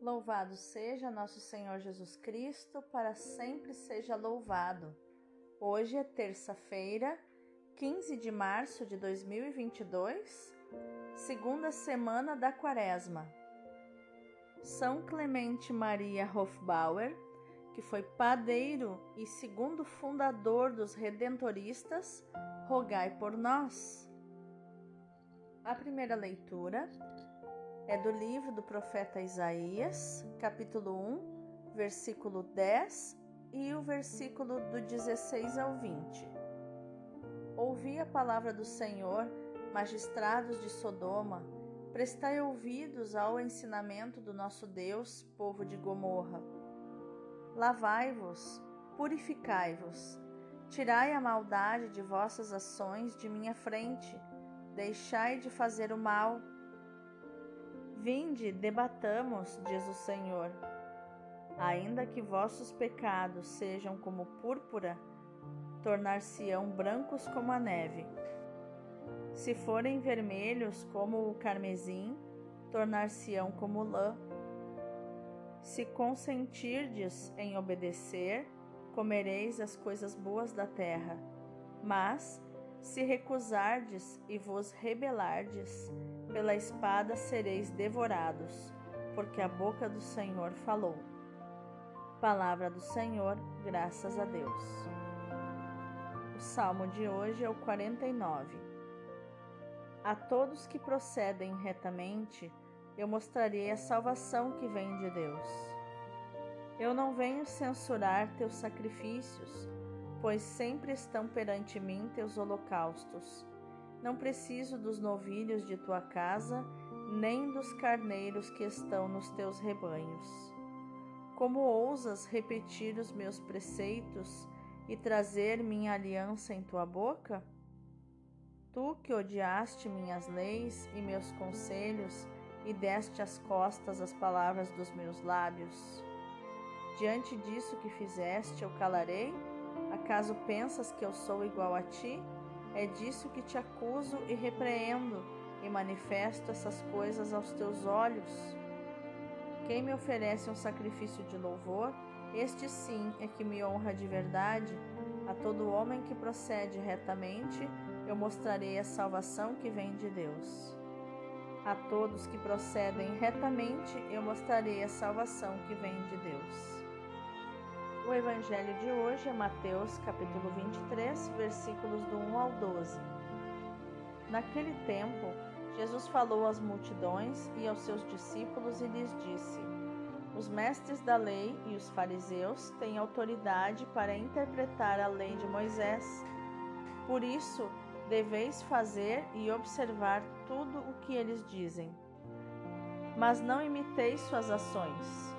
Louvado seja nosso Senhor Jesus Cristo, para sempre seja louvado. Hoje é terça-feira, 15 de março de 2022, segunda semana da Quaresma. São Clemente Maria Hofbauer, que foi padeiro e segundo fundador dos Redentoristas, rogai por nós. A primeira leitura é do livro do profeta Isaías, capítulo 1, versículo 10 e o versículo do 16 ao 20. Ouvi a palavra do Senhor, magistrados de Sodoma, prestai ouvidos ao ensinamento do nosso Deus, povo de Gomorra. Lavai-vos, purificai-vos, tirai a maldade de vossas ações de minha frente, deixai de fazer o mal Vinde, debatamos, diz o Senhor. Ainda que vossos pecados sejam como púrpura, tornar-se-ão brancos como a neve. Se forem vermelhos como o carmesim, tornar-se-ão como lã. Se consentirdes em obedecer, comereis as coisas boas da terra. Mas, se recusardes e vos rebelardes, pela espada sereis devorados, porque a boca do Senhor falou. Palavra do Senhor, graças a Deus. O salmo de hoje é o 49. A todos que procedem retamente, eu mostrarei a salvação que vem de Deus. Eu não venho censurar teus sacrifícios, pois sempre estão perante mim teus holocaustos não preciso dos novilhos de tua casa, nem dos carneiros que estão nos teus rebanhos. Como ousas repetir os meus preceitos e trazer minha aliança em tua boca? Tu que odiaste minhas leis e meus conselhos e deste as costas às palavras dos meus lábios. Diante disso que fizeste, eu calarei? Acaso pensas que eu sou igual a ti? É disso que te acuso e repreendo, e manifesto essas coisas aos teus olhos. Quem me oferece um sacrifício de louvor, este sim é que me honra de verdade. A todo homem que procede retamente, eu mostrarei a salvação que vem de Deus. A todos que procedem retamente, eu mostrarei a salvação que vem de Deus. O evangelho de hoje é Mateus, capítulo 23, versículos do 1 ao 12. Naquele tempo, Jesus falou às multidões e aos seus discípulos e lhes disse: Os mestres da lei e os fariseus têm autoridade para interpretar a lei de Moisés. Por isso, deveis fazer e observar tudo o que eles dizem. Mas não imiteis suas ações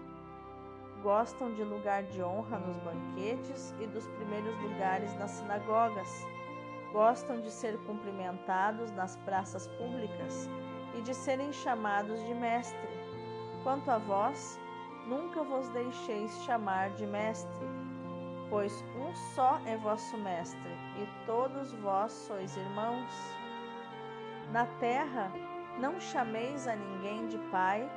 gostam de lugar de honra nos banquetes e dos primeiros lugares nas sinagogas. Gostam de ser cumprimentados nas praças públicas e de serem chamados de mestre. Quanto a vós, nunca vos deixeis chamar de mestre, pois um só é vosso mestre, e todos vós sois irmãos. Na terra, não chameis a ninguém de pai,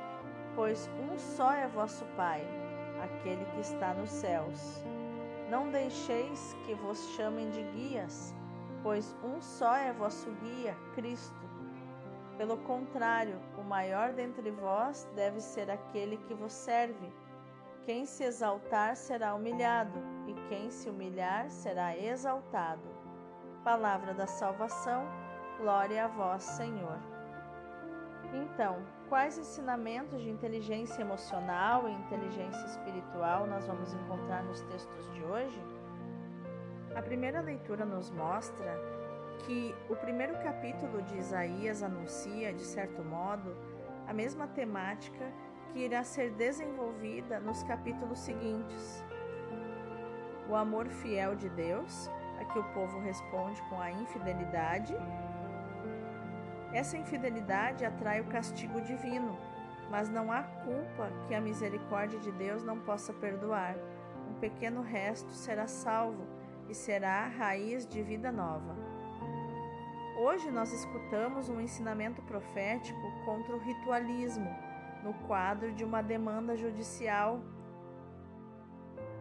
pois um só é vosso pai aquele que está nos céus. Não deixeis que vos chamem de guias, pois um só é vosso guia, Cristo. Pelo contrário, o maior dentre vós deve ser aquele que vos serve. Quem se exaltar será humilhado, e quem se humilhar será exaltado. Palavra da salvação, glória a vós, Senhor. Então, quais ensinamentos de inteligência emocional e inteligência espiritual nós vamos encontrar nos textos de hoje? A primeira leitura nos mostra que o primeiro capítulo de Isaías anuncia, de certo modo, a mesma temática que irá ser desenvolvida nos capítulos seguintes. O amor fiel de Deus, a que o povo responde com a infidelidade. Essa infidelidade atrai o castigo divino, mas não há culpa que a misericórdia de Deus não possa perdoar. Um pequeno resto será salvo e será a raiz de vida nova. Hoje nós escutamos um ensinamento profético contra o ritualismo, no quadro de uma demanda judicial.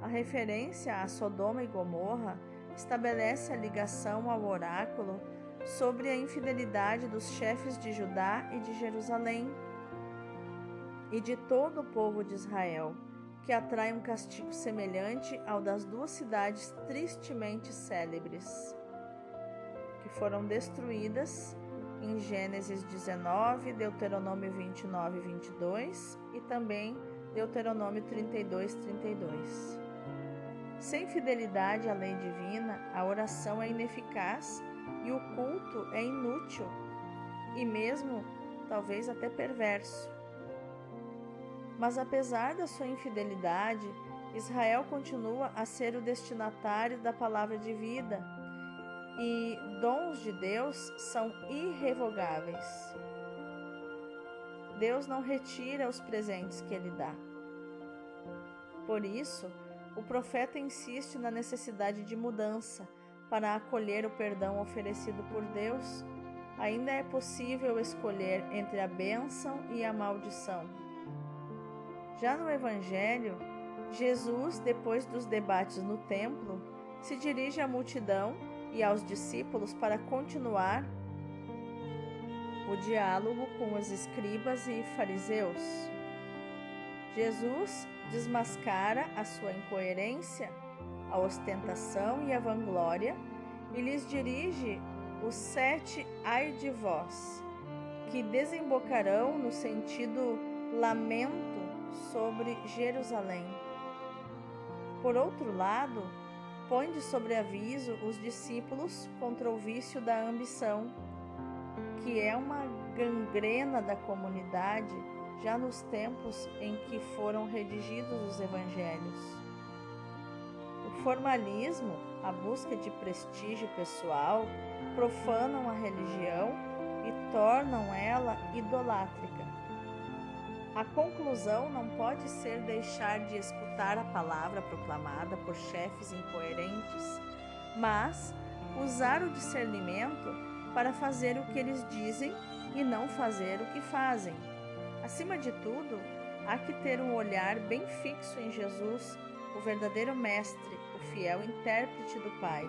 A referência a Sodoma e Gomorra estabelece a ligação ao oráculo sobre a infidelidade dos chefes de Judá e de Jerusalém e de todo o povo de Israel, que atrai um castigo semelhante ao das duas cidades tristemente célebres que foram destruídas em Gênesis 19, Deuteronômio 29 e 22 e também Deuteronômio 32, 32. Sem fidelidade à lei divina, a oração é ineficaz e o culto é inútil e mesmo talvez até perverso. Mas apesar da sua infidelidade, Israel continua a ser o destinatário da palavra de vida e dons de Deus são irrevogáveis. Deus não retira os presentes que ele dá. Por isso, o profeta insiste na necessidade de mudança para acolher o perdão oferecido por Deus. Ainda é possível escolher entre a bênção e a maldição. Já no Evangelho, Jesus, depois dos debates no templo, se dirige à multidão e aos discípulos para continuar o diálogo com os escribas e fariseus. Jesus desmascara a sua incoerência, a ostentação e a vanglória e lhes dirige os sete ai de vós, que desembocarão no sentido lamento sobre Jerusalém. Por outro lado, põe de sobreaviso os discípulos contra o vício da ambição, que é uma gangrena da comunidade já nos tempos em que foram redigidos os evangelhos. Formalismo, a busca de prestígio pessoal, profanam a religião e tornam ela idolátrica. A conclusão não pode ser deixar de escutar a palavra proclamada por chefes incoerentes, mas usar o discernimento para fazer o que eles dizem e não fazer o que fazem. Acima de tudo, há que ter um olhar bem fixo em Jesus, o verdadeiro Mestre, fiel intérprete do Pai.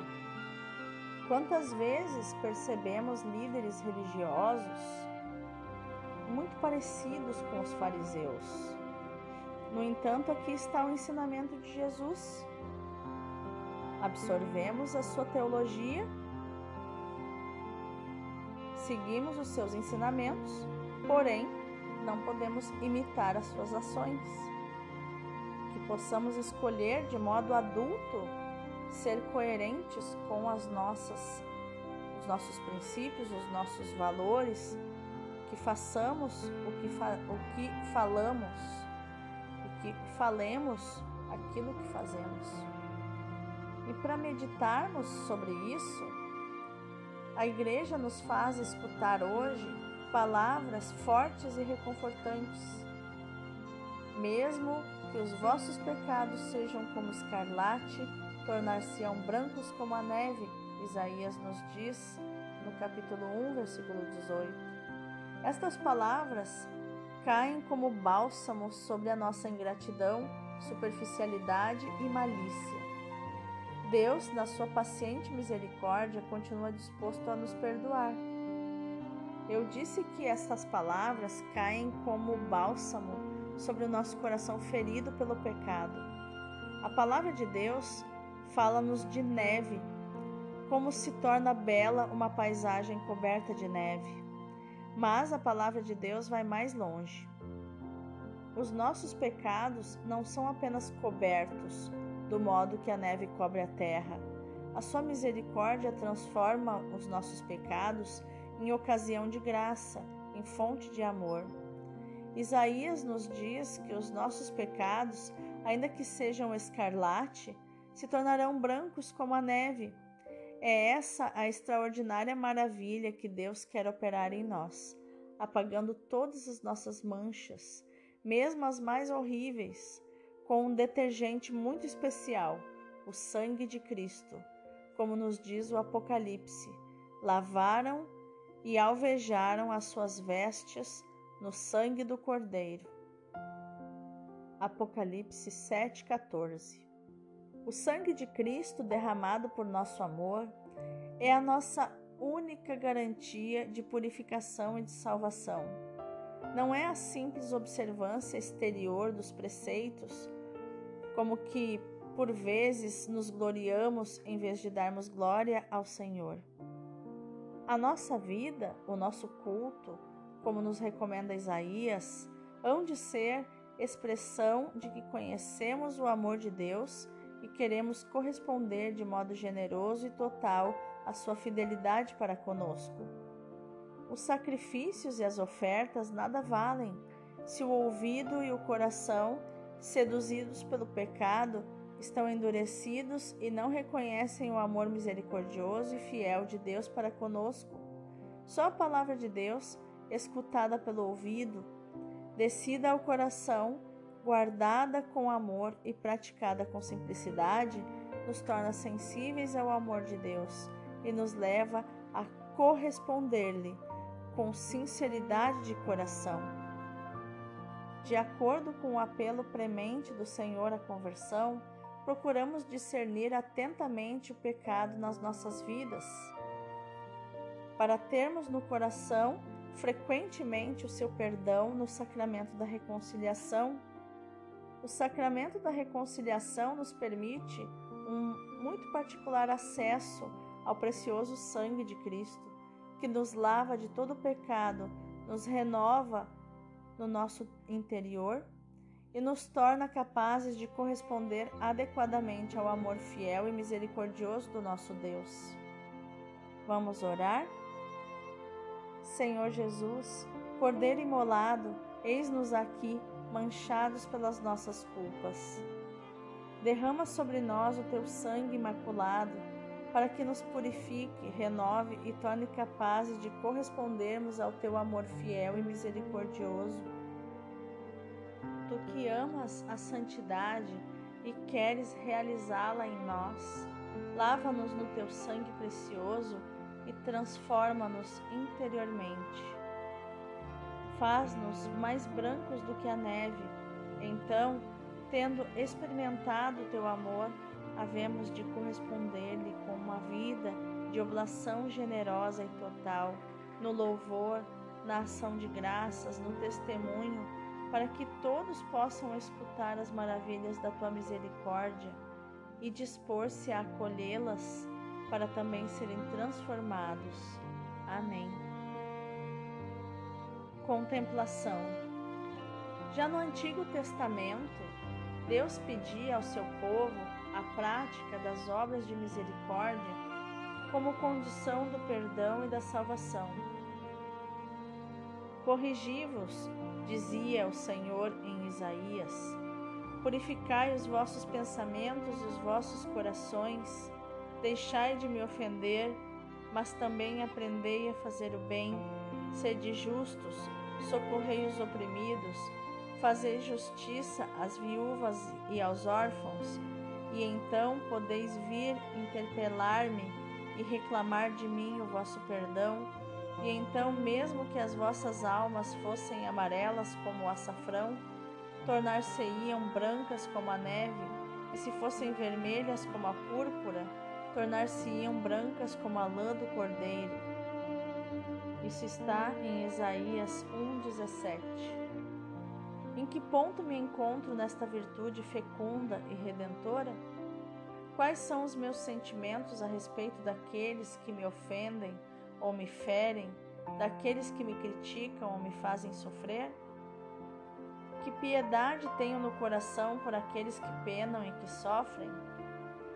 Quantas vezes percebemos líderes religiosos muito parecidos com os fariseus. No entanto, aqui está o ensinamento de Jesus. Absorvemos a sua teologia, seguimos os seus ensinamentos, porém, não podemos imitar as suas ações. Possamos escolher de modo adulto ser coerentes com as nossas os nossos princípios, os nossos valores, que façamos o que, fa o que falamos e que falemos aquilo que fazemos. E para meditarmos sobre isso, a igreja nos faz escutar hoje palavras fortes e reconfortantes. Mesmo que os vossos pecados sejam como escarlate, tornar-se-ão brancos como a neve, Isaías nos diz no capítulo 1, versículo 18. Estas palavras caem como bálsamo sobre a nossa ingratidão, superficialidade e malícia. Deus, na sua paciente misericórdia, continua disposto a nos perdoar. Eu disse que estas palavras caem como bálsamo sobre o nosso coração ferido pelo pecado. A palavra de Deus fala-nos de neve, como se torna bela uma paisagem coberta de neve. Mas a palavra de Deus vai mais longe. Os nossos pecados não são apenas cobertos, do modo que a neve cobre a terra. A sua misericórdia transforma os nossos pecados em ocasião de graça, em fonte de amor. Isaías nos diz que os nossos pecados, ainda que sejam escarlate, se tornarão brancos como a neve. É essa a extraordinária maravilha que Deus quer operar em nós, apagando todas as nossas manchas, mesmo as mais horríveis, com um detergente muito especial, o sangue de Cristo, como nos diz o Apocalipse. Lavaram e alvejaram as suas vestes no sangue do Cordeiro. Apocalipse 7,14 O sangue de Cristo derramado por nosso amor é a nossa única garantia de purificação e de salvação. Não é a simples observância exterior dos preceitos, como que por vezes nos gloriamos em vez de darmos glória ao Senhor. A nossa vida, o nosso culto, como nos recomenda Isaías, hão de ser expressão de que conhecemos o amor de Deus e queremos corresponder de modo generoso e total à sua fidelidade para conosco. Os sacrifícios e as ofertas nada valem se o ouvido e o coração, seduzidos pelo pecado, estão endurecidos e não reconhecem o amor misericordioso e fiel de Deus para conosco. Só a palavra de Deus escutada pelo ouvido, descida ao coração, guardada com amor e praticada com simplicidade, nos torna sensíveis ao amor de Deus e nos leva a corresponder-lhe com sinceridade de coração. De acordo com o apelo premente do Senhor à conversão, procuramos discernir atentamente o pecado nas nossas vidas, para termos no coração frequentemente o seu perdão no sacramento da reconciliação. O sacramento da reconciliação nos permite um muito particular acesso ao precioso sangue de Cristo, que nos lava de todo pecado, nos renova no nosso interior e nos torna capazes de corresponder adequadamente ao amor fiel e misericordioso do nosso Deus. Vamos orar? Senhor Jesus, Cordeiro imolado, eis-nos aqui, manchados pelas nossas culpas. Derrama sobre nós o teu sangue imaculado, para que nos purifique, renove e torne capazes de correspondermos ao teu amor fiel e misericordioso. Tu que amas a santidade e queres realizá-la em nós, lava-nos no teu sangue precioso e transforma-nos interiormente. Faz-nos mais brancos do que a neve. Então, tendo experimentado teu amor, havemos de corresponder-lhe com uma vida de oblação generosa e total, no louvor, na ação de graças, no testemunho, para que todos possam escutar as maravilhas da tua misericórdia e dispor-se a acolhê-las para também serem transformados. Amém. Contemplação. Já no Antigo Testamento, Deus pedia ao seu povo a prática das obras de misericórdia como condição do perdão e da salvação. Corrigi-vos, dizia o Senhor em Isaías, purificai os vossos pensamentos e os vossos corações Deixai de me ofender, mas também aprendei a fazer o bem. Sede justos, socorrei os oprimidos, fazei justiça às viúvas e aos órfãos, e então podeis vir interpelar-me e reclamar de mim o vosso perdão. E então, mesmo que as vossas almas fossem amarelas como o açafrão, tornar-se-iam brancas como a neve, e se fossem vermelhas como a púrpura, tornar-se-iam brancas como a lã do cordeiro. Isso está em Isaías 1,17. Em que ponto me encontro nesta virtude fecunda e redentora? Quais são os meus sentimentos a respeito daqueles que me ofendem ou me ferem, daqueles que me criticam ou me fazem sofrer? Que piedade tenho no coração por aqueles que penam e que sofrem?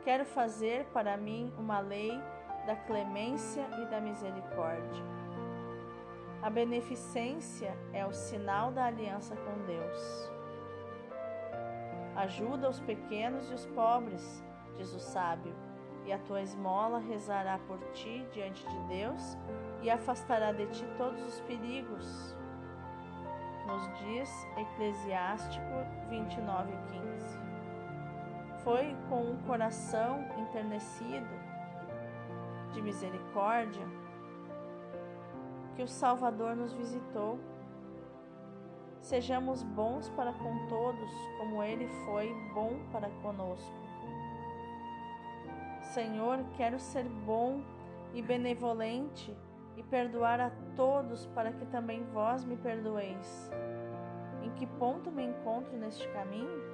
Quero fazer para mim uma lei da clemência e da misericórdia. A beneficência é o sinal da aliança com Deus. Ajuda os pequenos e os pobres, diz o sábio, e a tua esmola rezará por ti diante de Deus e afastará de ti todos os perigos. Nos diz Eclesiástico 29, 15. Foi com um coração enternecido de misericórdia que o Salvador nos visitou. Sejamos bons para com todos, como Ele foi bom para conosco. Senhor, quero ser bom e benevolente e perdoar a todos para que também vós me perdoeis. Em que ponto me encontro neste caminho?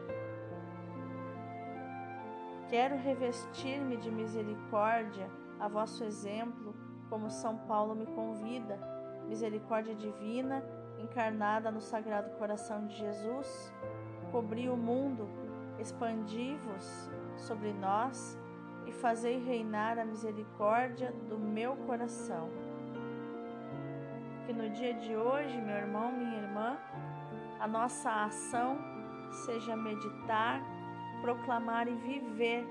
Quero revestir-me de misericórdia a vosso exemplo, como São Paulo me convida, misericórdia divina encarnada no Sagrado Coração de Jesus, cobri o mundo, expandi-vos sobre nós e fazei reinar a misericórdia do meu coração. Que no dia de hoje, meu irmão, minha irmã, a nossa ação seja meditar, proclamar e viver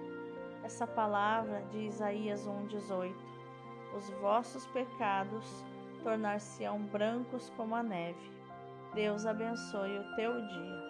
essa palavra de Isaías 1,18. Os vossos pecados tornar-se-ão brancos como a neve. Deus abençoe o teu dia.